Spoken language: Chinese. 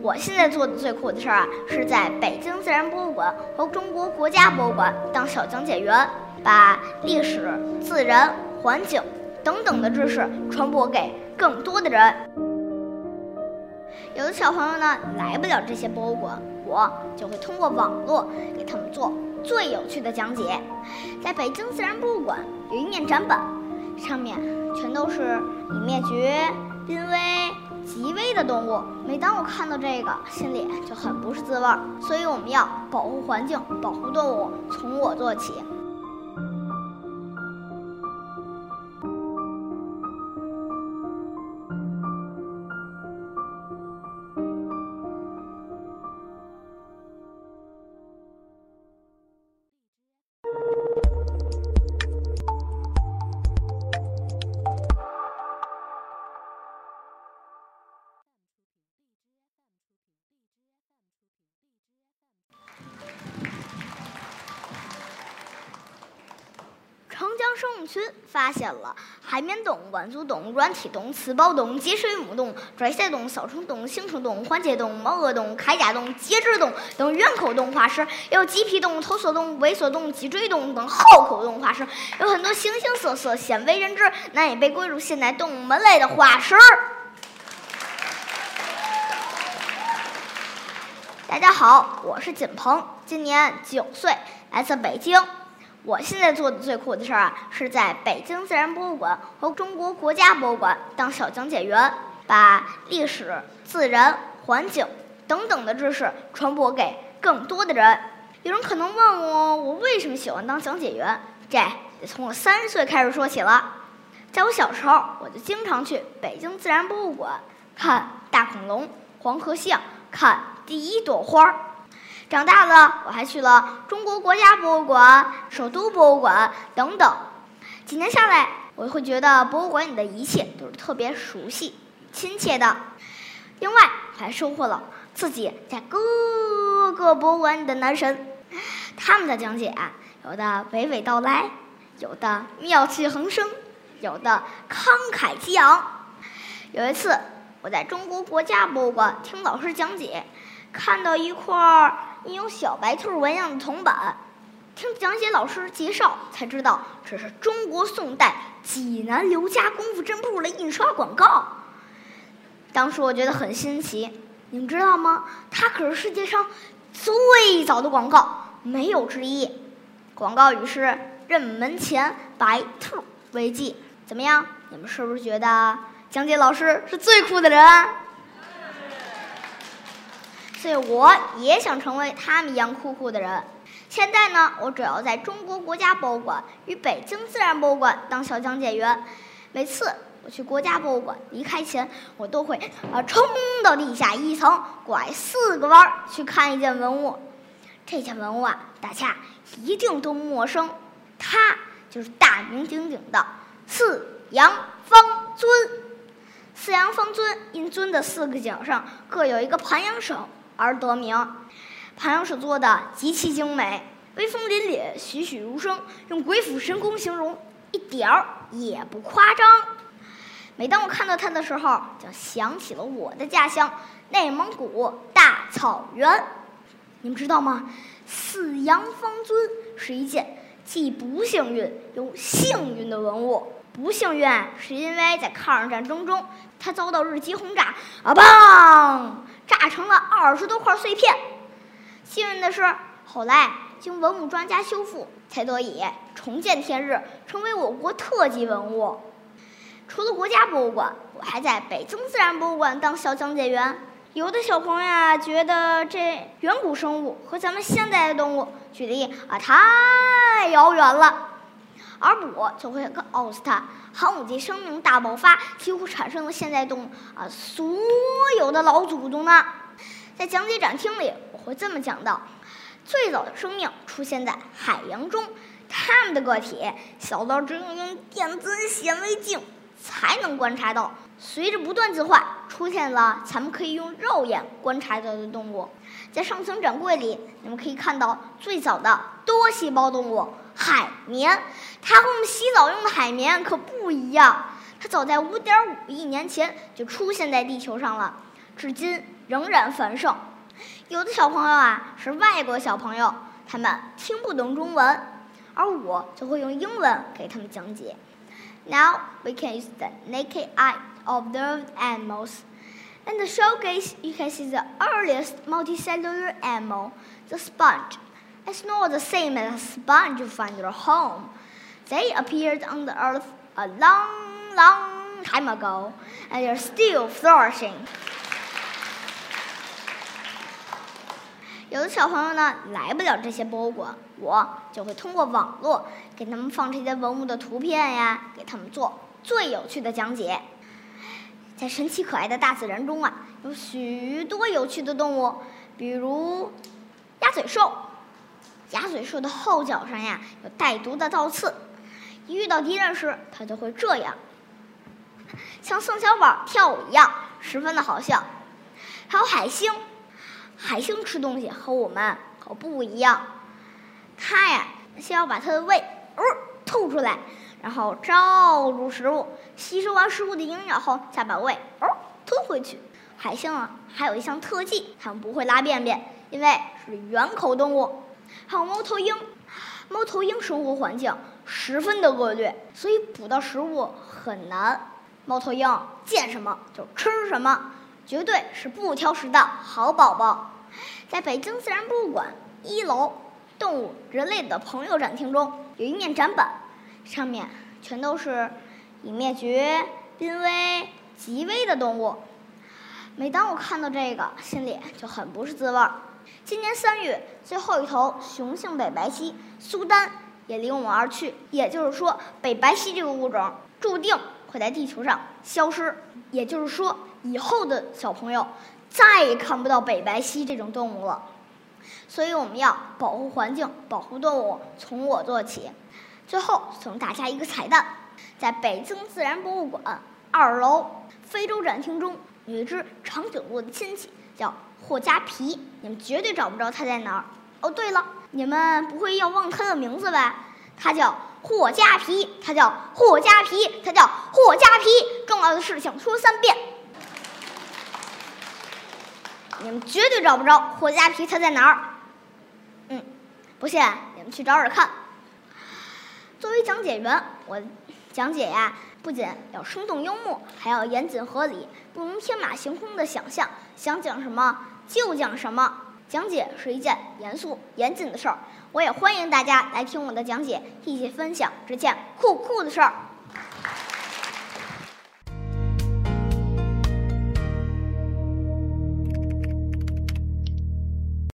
我现在做的最酷的事儿啊，是在北京自然博物馆和中国国家博物馆当小讲解员，把历史、自然、环境等等的知识传播给更多的人。有的小朋友呢来不了这些博物馆，我就会通过网络给他们做最有趣的讲解。在北京自然博物馆有一面展板，上面全都是已灭绝、濒危。极危的动物，每当我看到这个，心里就很不是滋味。所以我们要保护环境，保护动物，从我做起。生物群发现了海绵动物、腕足动物、软体动物、刺胞动物、节水母动物、拽鳃动物、扫虫动物、行虫动物、环节动物、猫颚动物、铠甲动物、节肢动物等圆口动物化石，有棘皮动物、头缩动物、猥琐动物、脊椎动物等后口动物化石，有很多形形色色、鲜为人知、难以被归入现代动物门类的化石。大家好，我是锦鹏，今年九岁，来自北京。我现在做的最酷的事儿啊，是在北京自然博物馆和中国国家博物馆当小讲解员，把历史、自然、环境等等的知识传播给更多的人。有人可能问我，我为什么喜欢当讲解员？这得从我三十岁开始说起了。在我小时候，我就经常去北京自然博物馆看大恐龙、黄河象，看第一朵花儿。长大了，我还去了中国国家博物馆、首都博物馆等等。几年下来，我会觉得博物馆里的一切都是特别熟悉、亲切的。另外，还收获了自己在各个博物馆里的男神，他们的讲解有的娓娓道来，有的妙趣横生，有的慷慨激昂。有一次，我在中国国家博物馆听老师讲解，看到一块。印有小白兔纹样的铜板，听讲解老师介绍才知道，这是中国宋代济南刘家功夫针铺的印刷广告。当时我觉得很新奇，你们知道吗？它可是世界上最早的广告，没有之一。广告语是“任门前白兔为记”，怎么样？你们是不是觉得讲解老师是最酷的人？所以我也想成为他们一样酷酷的人。现在呢，我主要在中国国家博物馆与北京自然博物馆当小讲解员。每次我去国家博物馆离开前，我都会啊冲到地下一层，拐四个弯儿去看一件文物。这件文物啊，大家一定都陌生，它就是大名鼎鼎的四羊方尊。四羊方尊因尊的四个角上各有一个盘羊手。而得名，盘羊手做的极其精美，威风凛凛，栩栩如生，用鬼斧神工形容一点儿也不夸张。每当我看到它的时候，就想起了我的家乡内蒙古大草原。你们知道吗？四羊方尊是一件既不幸运又幸运的文物。不幸运是因为在抗日战争中，它遭到日机轰炸，啊砰！炸成了二十多块碎片。幸运的是，后来经文物专家修复，才得以重见天日，成为我国特级文物。除了国家博物馆，我还在北京自然博物馆当小讲解员。有的小朋友啊，觉得这远古生物和咱们现在的动物距离啊太遥远了，而我就会告诉他。寒武纪生命大爆发，几乎产生了现在动物啊所有的老祖宗呢。在讲解展厅里，我会这么讲到：最早的生命出现在海洋中，它们的个体小到只能用电子显微镜才能观察到。随着不断进化，出现了咱们可以用肉眼观察到的动物。在上层展柜里，你们可以看到最早的多细胞动物。海绵，它和我们洗澡用的海绵可不一样。它早在五点五亿年前就出现在地球上了。至今仍然繁盛。有的小朋友啊是外国小朋友，他们听不懂中文，而我就会用英文给他们讲解。Now we can use the naked eye to observe animals. In the showcase, you can see the earliest multicellular animal, the sponge. It's not the same as a sponge you find at home. They appeared on the earth a long, long time ago, and they're still flourishing. 有的小朋友呢来不了这些博物馆，我就会通过网络给他们放这些文物的图片呀，给他们做最有趣的讲解。在神奇可爱的大自然中啊，有许多有趣的动物，比如鸭嘴兽。鸭嘴兽的后脚上呀有带毒的倒刺，一遇到敌人时，它就会这样，像宋小宝跳舞一样，十分的好笑。还有海星，海星吃东西和我们可不一样，它呀先要把它的胃哦吐出来。然后照入食物，吸收完食物的营养后，再把胃哦吞回去。海星啊，还有一项特技，它们不会拉便便，因为是圆口动物。还有猫头鹰，猫头鹰生活环境十分的恶劣，所以捕到食物很难。猫头鹰见什么就吃什么，绝对是不挑食的好宝宝。在北京自然博物馆一楼动物人类的朋友展厅中，有一面展板。上面全都是已灭绝、濒危、极危的动物。每当我看到这个，心里就很不是滋味儿。今年三月，最后一头雄性北白犀苏丹也离我们而去。也就是说，北白犀这个物种注定会在地球上消失。也就是说，以后的小朋友再也看不到北白犀这种动物了。所以，我们要保护环境，保护动物，从我做起。最后送大家一个彩蛋，在北京自然博物馆二楼非洲展厅中，有一只长颈鹿的亲戚，叫霍加皮。你们绝对找不着它在哪儿。哦，对了，你们不会要忘它的名字吧？它叫霍加皮，它叫霍加皮，它叫霍加皮。重要的事情说三遍。你们绝对找不着霍家皮，他在哪儿？嗯，不信你们去找找看。作为讲解员，我讲解呀，不仅要生动幽默，还要严谨合理，不能天马行空的想象，想讲什么就讲什么。讲解是一件严肃严谨的事儿，我也欢迎大家来听我的讲解，一起分享这件酷酷的事儿。